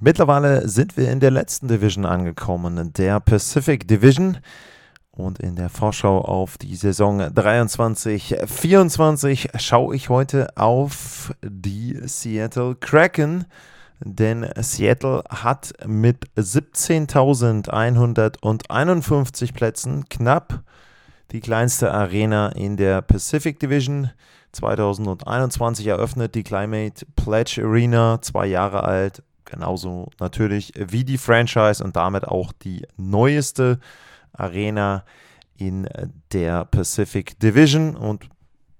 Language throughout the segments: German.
Mittlerweile sind wir in der letzten Division angekommen, der Pacific Division. Und in der Vorschau auf die Saison 23-24 schaue ich heute auf die Seattle Kraken. Denn Seattle hat mit 17.151 Plätzen knapp die kleinste Arena in der Pacific Division. 2021 eröffnet die Climate Pledge Arena, zwei Jahre alt, Genauso natürlich wie die Franchise und damit auch die neueste Arena in der Pacific Division und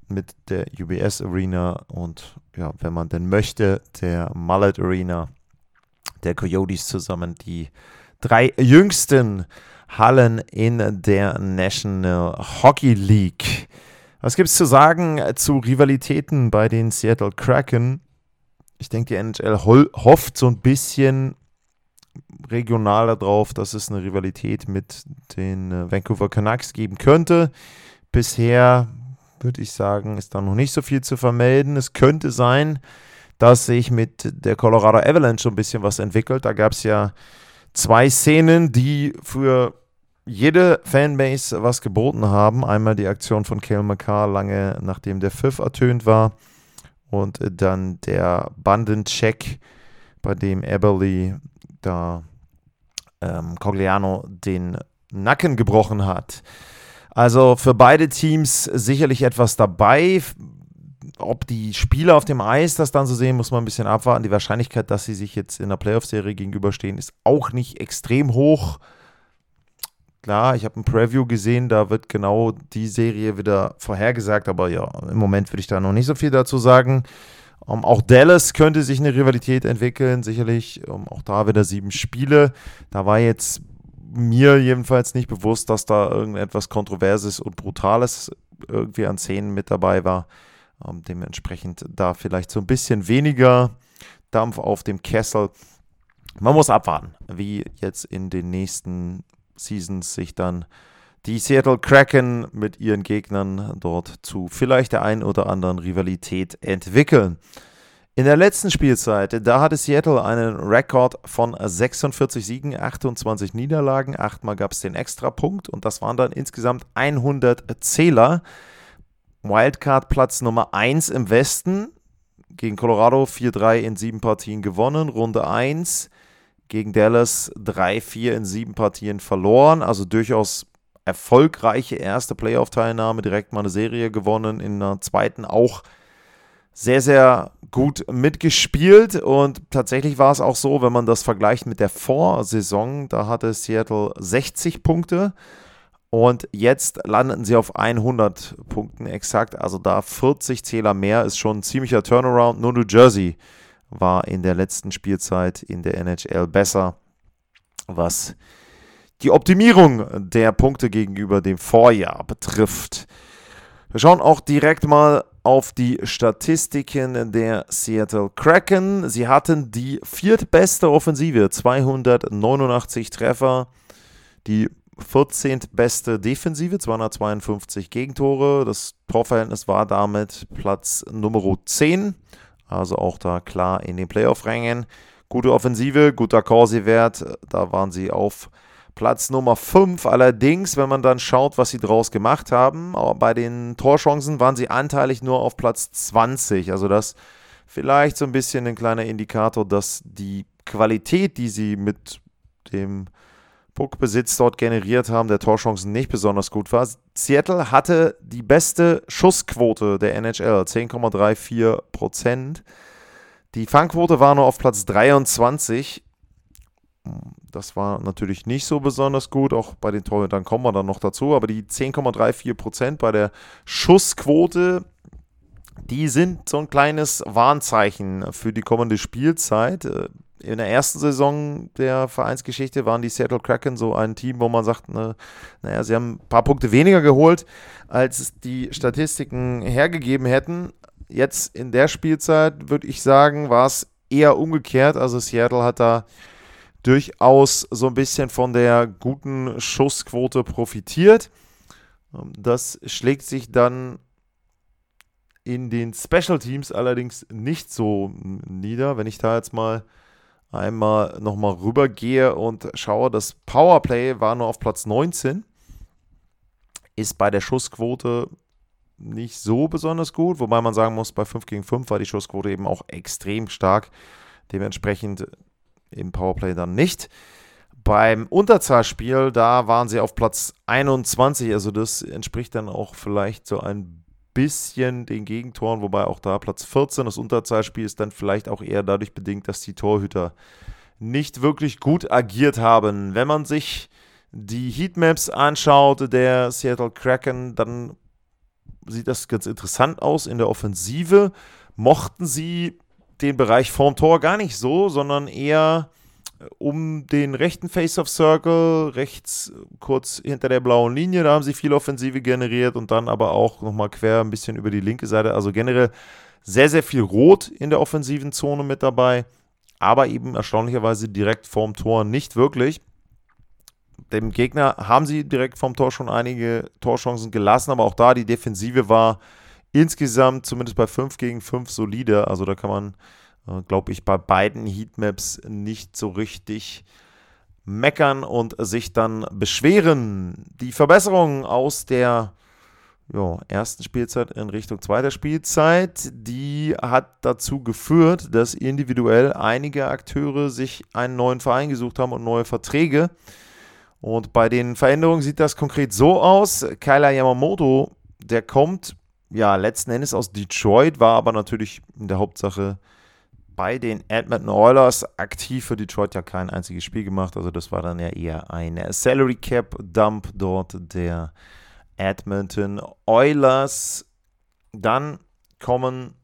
mit der UBS Arena und ja, wenn man denn möchte, der Mullet Arena der Coyotes zusammen die drei jüngsten Hallen in der National Hockey League. Was gibt es zu sagen zu Rivalitäten bei den Seattle Kraken? Ich denke, die NHL hofft so ein bisschen regional darauf, dass es eine Rivalität mit den äh, Vancouver Canucks geben könnte. Bisher würde ich sagen, ist da noch nicht so viel zu vermelden. Es könnte sein, dass sich mit der Colorado Avalanche so ein bisschen was entwickelt. Da gab es ja zwei Szenen, die für jede Fanbase was geboten haben. Einmal die Aktion von Kale McCarr lange nachdem der Pfiff ertönt war und dann der Bandencheck, bei dem Eberly da ähm, Cogliano den Nacken gebrochen hat. Also für beide Teams sicherlich etwas dabei. Ob die Spieler auf dem Eis das dann so sehen, muss man ein bisschen abwarten. Die Wahrscheinlichkeit, dass sie sich jetzt in der Playoff-Serie gegenüberstehen, ist auch nicht extrem hoch. Klar, ich habe ein Preview gesehen, da wird genau die Serie wieder vorhergesagt, aber ja, im Moment würde ich da noch nicht so viel dazu sagen. Um, ähm, auch Dallas könnte sich eine Rivalität entwickeln, sicherlich. Um, ähm, auch da wieder sieben Spiele. Da war jetzt mir jedenfalls nicht bewusst, dass da irgendetwas Kontroverses und Brutales irgendwie an Szenen mit dabei war. Um, ähm, dementsprechend da vielleicht so ein bisschen weniger Dampf auf dem Kessel. Man muss abwarten, wie jetzt in den nächsten Seasons sich dann die Seattle Kraken mit ihren Gegnern dort zu vielleicht der einen oder anderen Rivalität entwickeln. In der letzten Spielzeit, da hatte Seattle einen Rekord von 46 Siegen, 28 Niederlagen. Achtmal gab es den Extrapunkt und das waren dann insgesamt 100 Zähler. Wildcard Platz Nummer 1 im Westen. Gegen Colorado 4-3 in sieben Partien gewonnen. Runde 1 gegen Dallas 3-4 in sieben Partien verloren. Also durchaus erfolgreiche erste Playoff-Teilnahme, direkt mal eine Serie gewonnen, in der zweiten auch sehr, sehr gut mitgespielt. Und tatsächlich war es auch so, wenn man das vergleicht mit der Vorsaison, da hatte Seattle 60 Punkte. Und jetzt landeten sie auf 100 Punkten exakt. Also da 40 Zähler mehr ist schon ein ziemlicher Turnaround. Nur New Jersey war in der letzten Spielzeit in der NHL besser, was die Optimierung der Punkte gegenüber dem Vorjahr betrifft. Wir schauen auch direkt mal auf die Statistiken der Seattle Kraken. Sie hatten die viertbeste Offensive, 289 Treffer, die 14. beste Defensive, 252 Gegentore. Das Torverhältnis war damit Platz Nummer 10 also auch da klar in den Playoff-Rängen. Gute Offensive, guter Corsi-Wert. Da waren sie auf Platz Nummer 5. Allerdings, wenn man dann schaut, was sie draus gemacht haben, bei den Torchancen waren sie anteilig nur auf Platz 20. Also das vielleicht so ein bisschen ein kleiner Indikator, dass die Qualität, die sie mit dem Puckbesitz dort generiert haben, der Torchancen nicht besonders gut war. Seattle hatte die beste Schussquote der NHL, 10,34 Prozent. Die Fangquote war nur auf Platz 23. Das war natürlich nicht so besonders gut, auch bei den Torhütern kommen wir dann noch dazu, aber die 10,34 Prozent bei der Schussquote, die sind so ein kleines Warnzeichen für die kommende Spielzeit. In der ersten Saison der Vereinsgeschichte waren die Seattle Kraken so ein Team, wo man sagt, ne, naja, sie haben ein paar Punkte weniger geholt, als die Statistiken hergegeben hätten. Jetzt in der Spielzeit würde ich sagen, war es eher umgekehrt. Also Seattle hat da durchaus so ein bisschen von der guten Schussquote profitiert. Das schlägt sich dann in den Special Teams allerdings nicht so nieder. Wenn ich da jetzt mal einmal nochmal rübergehe und schaue, das Powerplay war nur auf Platz 19, ist bei der Schussquote nicht so besonders gut, wobei man sagen muss, bei 5 gegen 5 war die Schussquote eben auch extrem stark. Dementsprechend im Powerplay dann nicht. Beim Unterzahlspiel, da waren sie auf Platz 21, also das entspricht dann auch vielleicht so ein bisschen den Gegentoren, wobei auch da Platz 14, das Unterzahlspiel ist dann vielleicht auch eher dadurch bedingt, dass die Torhüter nicht wirklich gut agiert haben. Wenn man sich die Heatmaps anschaut, der Seattle Kraken, dann sieht das ganz interessant aus in der Offensive. Mochten sie den Bereich vorm Tor gar nicht so, sondern eher um den rechten Face-of-Circle, rechts kurz hinter der blauen Linie, da haben sie viel Offensive generiert und dann aber auch nochmal quer ein bisschen über die linke Seite. Also generell sehr, sehr viel Rot in der offensiven Zone mit dabei, aber eben erstaunlicherweise direkt vorm Tor nicht wirklich. Dem Gegner haben sie direkt vorm Tor schon einige Torchancen gelassen, aber auch da die Defensive war insgesamt zumindest bei 5 gegen 5 solide. Also da kann man, glaube ich, bei beiden Heatmaps nicht so richtig meckern und sich dann beschweren. Die Verbesserung aus der ja, ersten Spielzeit in Richtung zweiter Spielzeit, die hat dazu geführt, dass individuell einige Akteure sich einen neuen Verein gesucht haben und neue Verträge. Und bei den Veränderungen sieht das konkret so aus. Kyler Yamamoto, der kommt ja, letzten Endes aus Detroit, war aber natürlich in der Hauptsache bei den Edmonton Oilers aktiv für Detroit ja kein einziges Spiel gemacht. Also das war dann ja eher ein Salary Cap Dump dort der Edmonton Oilers. Dann kommen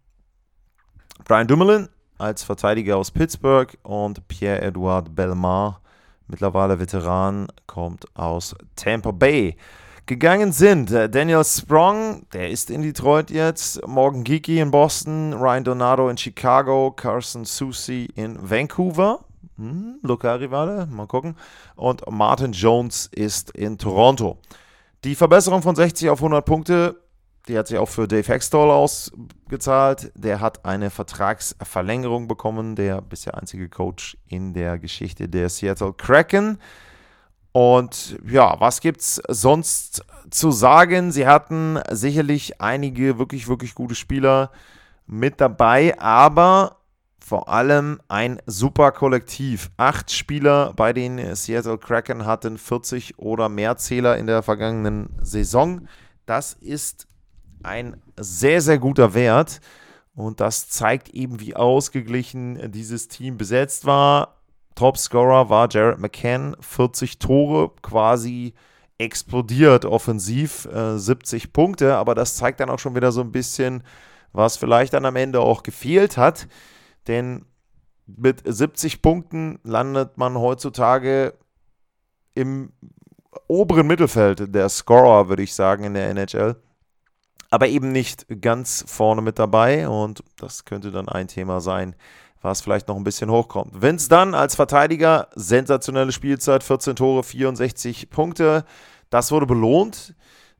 Brian Dumoulin als Verteidiger aus Pittsburgh und Pierre-Edouard Belmar, mittlerweile Veteran, kommt aus Tampa Bay gegangen sind. Äh, Daniel Sprong, der ist in Detroit jetzt, Morgan Geeky in Boston, Ryan Donato in Chicago, Carson Susi in Vancouver. Hm, Lokalrivale, mal gucken. Und Martin Jones ist in Toronto. Die Verbesserung von 60 auf 100 Punkte, die hat sich auch für Dave Hextall ausgezahlt. Der hat eine Vertragsverlängerung bekommen, der bisher einzige Coach in der Geschichte der Seattle Kraken. Und ja, was gibt's sonst zu sagen? Sie hatten sicherlich einige wirklich, wirklich gute Spieler mit dabei, aber vor allem ein super Kollektiv. Acht Spieler bei den Seattle Kraken hatten 40 oder mehr Zähler in der vergangenen Saison. Das ist ein sehr, sehr guter Wert. Und das zeigt eben, wie ausgeglichen dieses Team besetzt war. Topscorer war Jared McCann, 40 Tore, quasi explodiert offensiv, äh, 70 Punkte, aber das zeigt dann auch schon wieder so ein bisschen, was vielleicht dann am Ende auch gefehlt hat, denn mit 70 Punkten landet man heutzutage im oberen Mittelfeld der Scorer, würde ich sagen, in der NHL. Aber eben nicht ganz vorne mit dabei. Und das könnte dann ein Thema sein, was vielleicht noch ein bisschen hochkommt. Vince dann als Verteidiger, sensationelle Spielzeit, 14 Tore, 64 Punkte. Das wurde belohnt.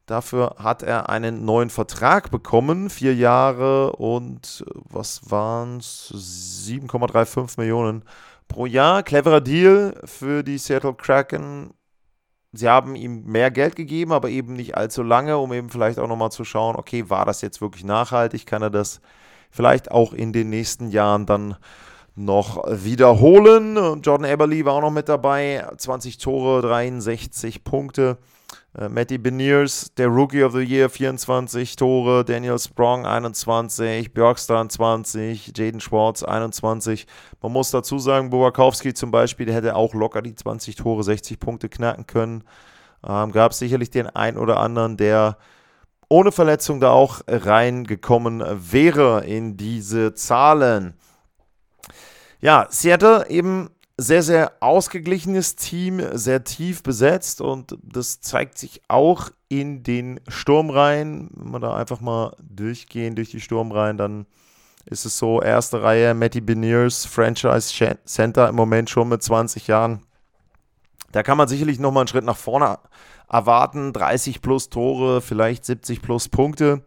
Dafür hat er einen neuen Vertrag bekommen, vier Jahre und was waren es? 7,35 Millionen pro Jahr. Cleverer Deal für die Seattle Kraken. Sie haben ihm mehr Geld gegeben, aber eben nicht allzu lange, um eben vielleicht auch nochmal zu schauen, okay, war das jetzt wirklich nachhaltig? Kann er das vielleicht auch in den nächsten Jahren dann noch wiederholen. Jordan Eberly war auch noch mit dabei. 20 Tore, 63 Punkte. Äh, Matty Beniers, der Rookie of the Year, 24 Tore. Daniel Sprong, 21. Björkstrand, 20. Jaden Schwartz, 21. Man muss dazu sagen, Bobakowski zum Beispiel, der hätte auch locker die 20 Tore, 60 Punkte knacken können. Ähm, Gab sicherlich den einen oder anderen, der ohne Verletzung da auch reingekommen wäre in diese Zahlen. Ja, Seattle eben sehr, sehr ausgeglichenes Team, sehr tief besetzt und das zeigt sich auch in den Sturmreihen. Wenn wir da einfach mal durchgehen durch die Sturmreihen, dann ist es so, erste Reihe, Matty Beniers, Franchise Center im Moment schon mit 20 Jahren. Da kann man sicherlich nochmal einen Schritt nach vorne erwarten. 30 plus Tore, vielleicht 70 plus Punkte.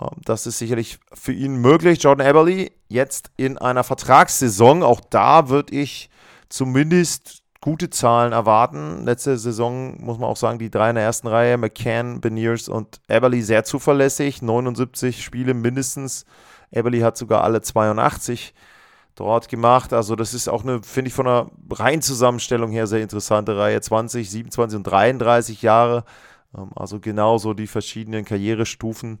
Ähm, das ist sicherlich für ihn möglich. Jordan Eberly jetzt in einer Vertragssaison. Auch da würde ich zumindest gute Zahlen erwarten. Letzte Saison muss man auch sagen, die drei in der ersten Reihe, McCann, Beniers und Eberly sehr zuverlässig. 79 Spiele mindestens. Eberly hat sogar alle 82 dort gemacht. Also das ist auch eine, finde ich, von der Reihenzusammenstellung her sehr interessante Reihe. 20, 27 und 33 Jahre. Ähm, also genauso die verschiedenen Karrierestufen.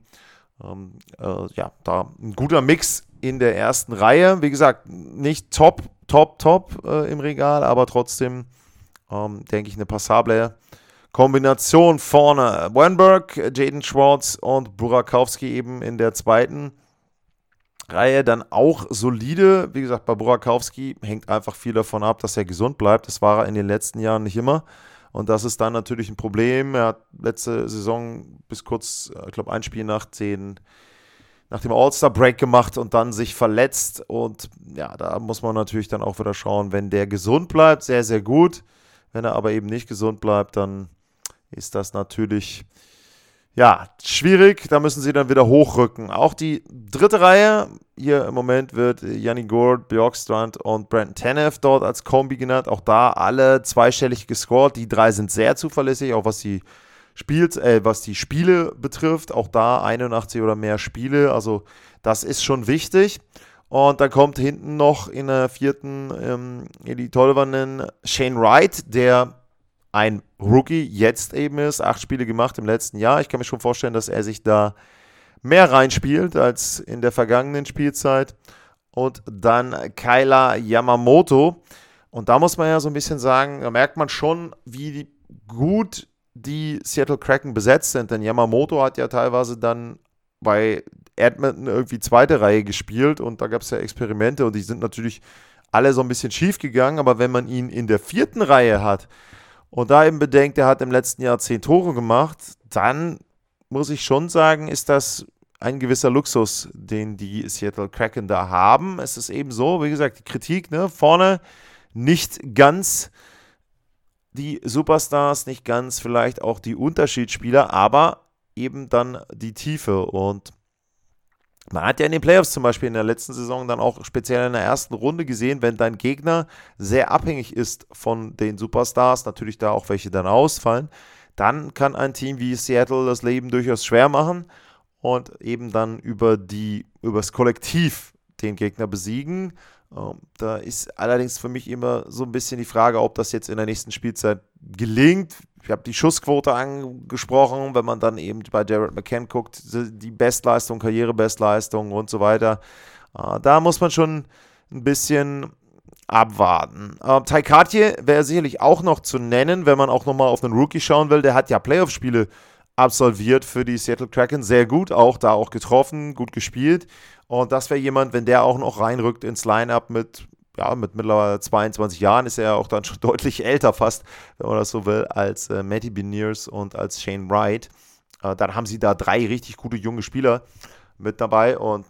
Ähm, äh, ja, da ein guter Mix in der ersten Reihe. Wie gesagt, nicht top, top, top äh, im Regal, aber trotzdem, ähm, denke ich, eine passable Kombination vorne. Wenberg, Jaden Schwartz und Burakowski eben in der zweiten Reihe dann auch solide. Wie gesagt, bei Burakowski hängt einfach viel davon ab, dass er gesund bleibt. Das war er in den letzten Jahren nicht immer. Und das ist dann natürlich ein Problem. Er hat letzte Saison bis kurz, ich glaube, ein Spiel nach, den, nach dem All-Star-Break gemacht und dann sich verletzt. Und ja, da muss man natürlich dann auch wieder schauen, wenn der gesund bleibt, sehr, sehr gut. Wenn er aber eben nicht gesund bleibt, dann ist das natürlich ja, schwierig. Da müssen sie dann wieder hochrücken. Auch die dritte Reihe, hier im Moment wird Yanni Gord, Bjorkstrand und Brandon Tanev dort als Kombi genannt. Auch da alle zweistellig gescored. Die drei sind sehr zuverlässig, auch was die, Spiels, äh, was die Spiele betrifft. Auch da 81 oder mehr Spiele. Also das ist schon wichtig. Und dann kommt hinten noch in der vierten ähm, die Tollwannen Shane Wright, der ein Rookie jetzt eben ist. Acht Spiele gemacht im letzten Jahr. Ich kann mir schon vorstellen, dass er sich da mehr reinspielt als in der vergangenen Spielzeit. Und dann Kyla Yamamoto. Und da muss man ja so ein bisschen sagen, da merkt man schon, wie gut die Seattle Kraken besetzt sind. Denn Yamamoto hat ja teilweise dann bei Edmonton irgendwie zweite Reihe gespielt und da gab es ja Experimente und die sind natürlich alle so ein bisschen schief gegangen. Aber wenn man ihn in der vierten Reihe hat, und da eben bedenkt, er hat im letzten Jahr zehn Tore gemacht, dann muss ich schon sagen, ist das ein gewisser Luxus, den die Seattle Kraken da haben. Es ist eben so, wie gesagt, die Kritik, ne, vorne nicht ganz die Superstars, nicht ganz vielleicht auch die Unterschiedsspieler, aber eben dann die Tiefe. Und man hat ja in den Playoffs zum Beispiel in der letzten Saison dann auch speziell in der ersten Runde gesehen, wenn dein Gegner sehr abhängig ist von den Superstars, natürlich da auch welche dann ausfallen, dann kann ein Team wie Seattle das Leben durchaus schwer machen und eben dann über die übers Kollektiv den Gegner besiegen. Ähm, da ist allerdings für mich immer so ein bisschen die Frage, ob das jetzt in der nächsten Spielzeit gelingt. Ich habe die Schussquote angesprochen, wenn man dann eben bei Jared McCann guckt, die Bestleistung, Karrierebestleistung und so weiter. Äh, da muss man schon ein bisschen abwarten. Ty Cartier wäre sicherlich auch noch zu nennen, wenn man auch nochmal auf einen Rookie schauen will. Der hat ja Playoff-Spiele absolviert für die Seattle Kraken. Sehr gut, auch da auch getroffen, gut gespielt. Und das wäre jemand, wenn der auch noch reinrückt ins Line-Up mit ja, mit mittlerweile 22 Jahren ist er ja auch dann schon deutlich älter fast, wenn man das so will, als äh, Matty Beniers und als Shane Wright. Äh, dann haben sie da drei richtig gute junge Spieler mit dabei und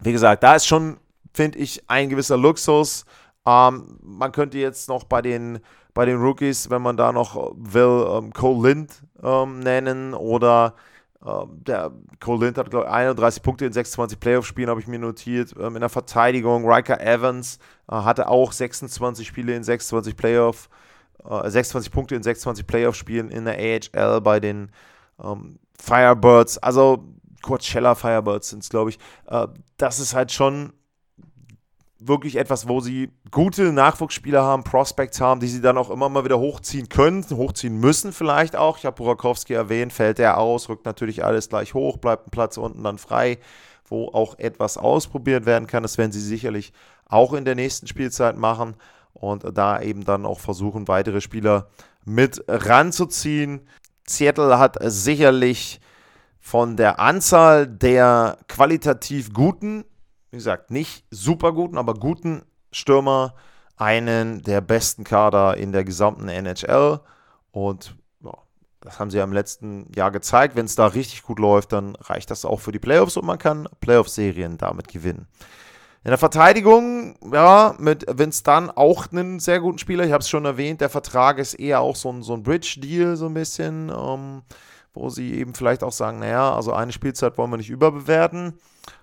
wie gesagt, da ist schon, finde ich, ein gewisser Luxus. Ähm, man könnte jetzt noch bei den, bei den Rookies, wenn man da noch will, ähm, Cole Lind ähm, nennen oder der Cole Lind hat, glaube ich, 31 Punkte in 26 Playoff-Spielen, habe ich mir notiert. Ähm, in der Verteidigung, Riker Evans äh, hatte auch 26 Spiele in 26 Playoff, äh, 26 Punkte in 26 Playoff-Spielen in der AHL bei den ähm, Firebirds. Also Coachella Firebirds sind es, glaube ich. Äh, das ist halt schon wirklich etwas, wo sie gute Nachwuchsspieler haben, Prospects haben, die sie dann auch immer mal wieder hochziehen können, hochziehen müssen vielleicht auch. Ich habe Burakowski erwähnt, fällt er aus, rückt natürlich alles gleich hoch, bleibt ein Platz unten dann frei, wo auch etwas ausprobiert werden kann. Das werden sie sicherlich auch in der nächsten Spielzeit machen und da eben dann auch versuchen, weitere Spieler mit ranzuziehen. Seattle hat sicherlich von der Anzahl der qualitativ guten wie gesagt, nicht super guten, aber guten Stürmer, einen der besten Kader in der gesamten NHL. Und ja, das haben sie ja im letzten Jahr gezeigt. Wenn es da richtig gut läuft, dann reicht das auch für die Playoffs und man kann Playoff-Serien damit gewinnen. In der Verteidigung, ja, mit Vince Dunn auch einen sehr guten Spieler. Ich habe es schon erwähnt, der Vertrag ist eher auch so ein, so ein Bridge-Deal, so ein bisschen, ähm, wo sie eben vielleicht auch sagen, naja, also eine Spielzeit wollen wir nicht überbewerten.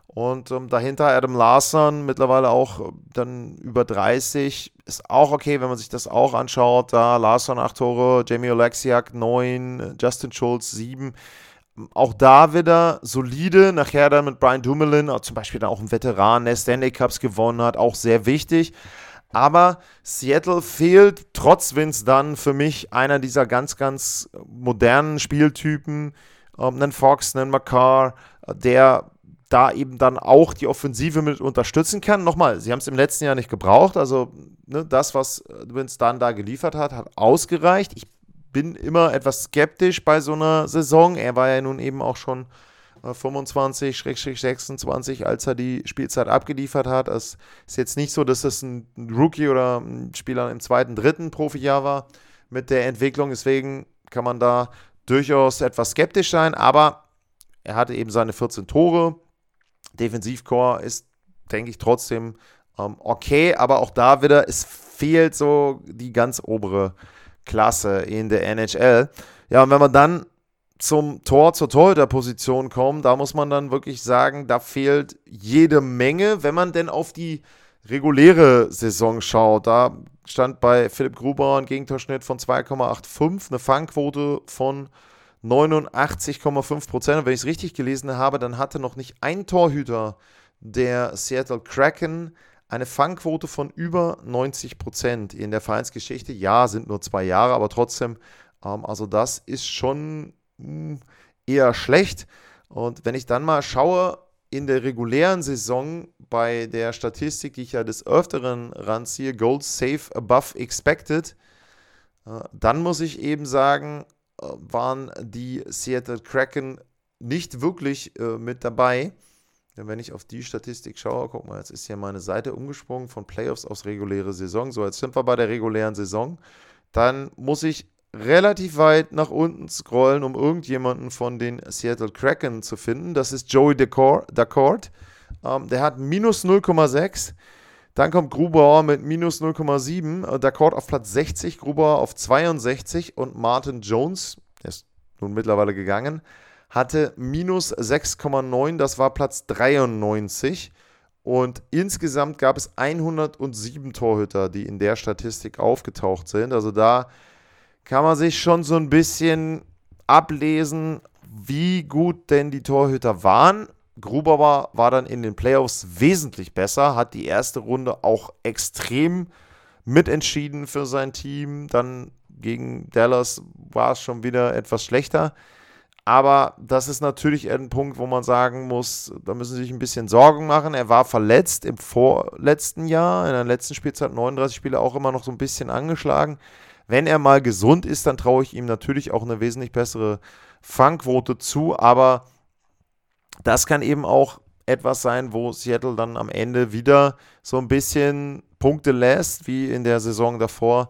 Und ähm, dahinter Adam Larson, mittlerweile auch äh, dann über 30, ist auch okay, wenn man sich das auch anschaut. Da Larson 8 Tore, Jamie Oleksiak 9, Justin Schulz 7 auch da wieder solide. Nachher dann mit Brian Dumoulin, äh, zum Beispiel dann auch ein Veteran, der Stanley Cups gewonnen hat, auch sehr wichtig. Aber Seattle fehlt trotz Vince dann für mich einer dieser ganz, ganz modernen Spieltypen, ähm, einen Fox, einen McCarr, äh, der da eben dann auch die Offensive mit unterstützen kann. Nochmal, sie haben es im letzten Jahr nicht gebraucht. Also ne, das, was Vince dann da geliefert hat, hat ausgereicht. Ich bin immer etwas skeptisch bei so einer Saison. Er war ja nun eben auch schon 25, äh, 26, als er die Spielzeit abgeliefert hat. Es ist jetzt nicht so, dass es ein Rookie oder ein Spieler im zweiten, dritten Profijahr war mit der Entwicklung. Deswegen kann man da durchaus etwas skeptisch sein, aber er hatte eben seine 14 Tore. Defensivcore ist, denke ich, trotzdem ähm, okay, aber auch da wieder, es fehlt so die ganz obere Klasse in der NHL. Ja, und wenn man dann zum Tor, zur Torhüterposition kommt, da muss man dann wirklich sagen, da fehlt jede Menge, wenn man denn auf die reguläre Saison schaut. Da stand bei Philipp Gruber ein Gegentorschnitt von 2,85, eine Fangquote von 89,5 Prozent. Und wenn ich es richtig gelesen habe, dann hatte noch nicht ein Torhüter der Seattle Kraken eine Fangquote von über 90 Prozent in der Vereinsgeschichte. Ja, sind nur zwei Jahre, aber trotzdem, ähm, also das ist schon eher schlecht. Und wenn ich dann mal schaue, in der regulären Saison bei der Statistik, die ich ja des Öfteren ranziehe, Goals Safe Above Expected, äh, dann muss ich eben sagen, äh, waren die Seattle Kraken nicht wirklich äh, mit dabei. Denn wenn ich auf die Statistik schaue, guck mal, jetzt ist hier meine Seite umgesprungen von Playoffs aufs reguläre Saison. So, jetzt sind wir bei der regulären Saison. Dann muss ich relativ weit nach unten scrollen, um irgendjemanden von den Seattle Kraken zu finden. Das ist Joey Dacord. Ähm, der hat minus 0,6. Dann kommt Grubauer mit minus 0,7. Äh, Dacord auf Platz 60, Grubauer auf 62 und Martin Jones, der ist nun mittlerweile gegangen, hatte minus 6,9, das war Platz 93. Und insgesamt gab es 107 Torhüter, die in der Statistik aufgetaucht sind. Also da kann man sich schon so ein bisschen ablesen, wie gut denn die Torhüter waren. Gruber war, war dann in den Playoffs wesentlich besser, hat die erste Runde auch extrem mitentschieden für sein Team. Dann gegen Dallas war es schon wieder etwas schlechter. Aber das ist natürlich ein Punkt, wo man sagen muss, da müssen Sie sich ein bisschen Sorgen machen. Er war verletzt im vorletzten Jahr, in der letzten Spielzeit 39 Spiele auch immer noch so ein bisschen angeschlagen. Wenn er mal gesund ist, dann traue ich ihm natürlich auch eine wesentlich bessere Fangquote zu. Aber das kann eben auch etwas sein, wo Seattle dann am Ende wieder so ein bisschen Punkte lässt, wie in der Saison davor,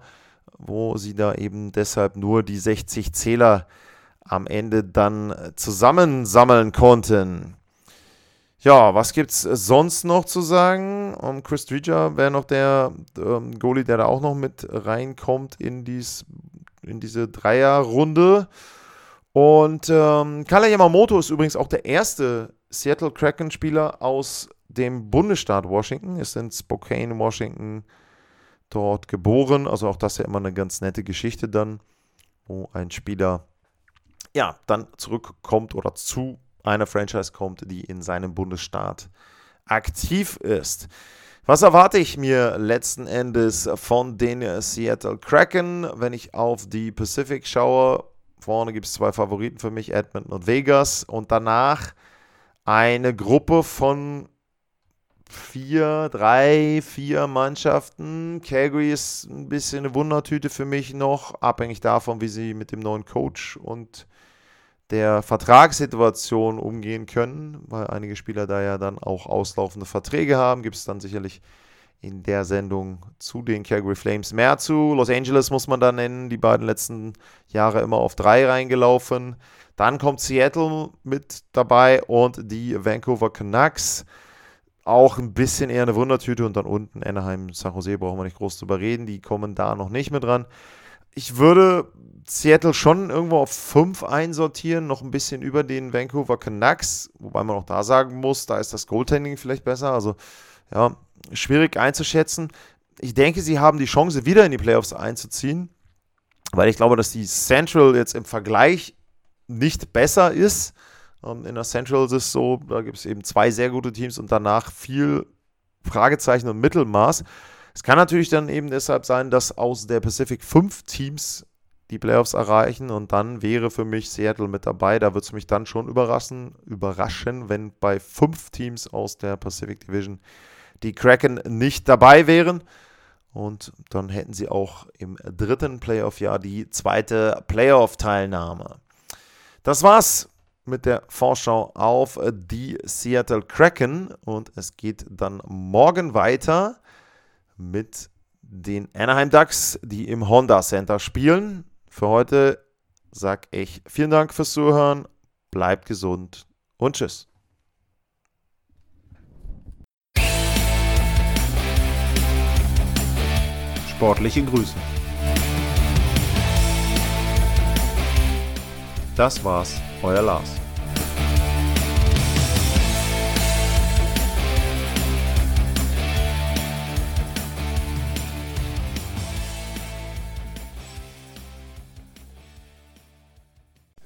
wo sie da eben deshalb nur die 60 Zähler am Ende dann zusammensammeln konnten. Ja, was gibt es sonst noch zu sagen? Um, ähm, Chris Dreger wäre noch der ähm, Goalie, der da auch noch mit reinkommt in, dies, in diese Dreierrunde. Und ähm, Kala Yamamoto ist übrigens auch der erste Seattle Kraken-Spieler aus dem Bundesstaat Washington, ist in Spokane, Washington dort geboren. Also auch das ist ja immer eine ganz nette Geschichte dann, wo ein Spieler ja, dann zurückkommt oder zu einer Franchise kommt, die in seinem Bundesstaat aktiv ist. Was erwarte ich mir letzten Endes von den Seattle Kraken, wenn ich auf die Pacific schaue? Vorne gibt es zwei Favoriten für mich, Edmonton und Vegas. Und danach eine Gruppe von vier, drei, vier Mannschaften. Calgary ist ein bisschen eine Wundertüte für mich noch, abhängig davon, wie sie mit dem neuen Coach und der Vertragssituation umgehen können, weil einige Spieler da ja dann auch auslaufende Verträge haben. Gibt es dann sicherlich in der Sendung zu den Calgary Flames. Mehr zu Los Angeles muss man da nennen, die beiden letzten Jahre immer auf drei reingelaufen. Dann kommt Seattle mit dabei und die Vancouver Canucks. Auch ein bisschen eher eine Wundertüte und dann unten Anaheim, San Jose brauchen wir nicht groß drüber reden, die kommen da noch nicht mit dran. Ich würde Seattle schon irgendwo auf 5 einsortieren, noch ein bisschen über den Vancouver Canucks, wobei man auch da sagen muss, da ist das Goaltending vielleicht besser. Also ja, schwierig einzuschätzen. Ich denke, sie haben die Chance, wieder in die Playoffs einzuziehen, weil ich glaube, dass die Central jetzt im Vergleich nicht besser ist. Ähm, in der Central ist es so, da gibt es eben zwei sehr gute Teams und danach viel Fragezeichen und Mittelmaß. Es kann natürlich dann eben deshalb sein, dass aus der Pacific fünf Teams die Playoffs erreichen und dann wäre für mich Seattle mit dabei. Da würde es mich dann schon überraschen, überraschen, wenn bei fünf Teams aus der Pacific Division die Kraken nicht dabei wären. Und dann hätten sie auch im dritten Playoff-Jahr die zweite Playoff-Teilnahme. Das war's mit der Vorschau auf die Seattle Kraken und es geht dann morgen weiter mit den Anaheim Ducks, die im Honda Center spielen. Für heute sage ich vielen Dank fürs Zuhören, bleibt gesund und tschüss. Sportliche Grüße. Das war's, euer Lars.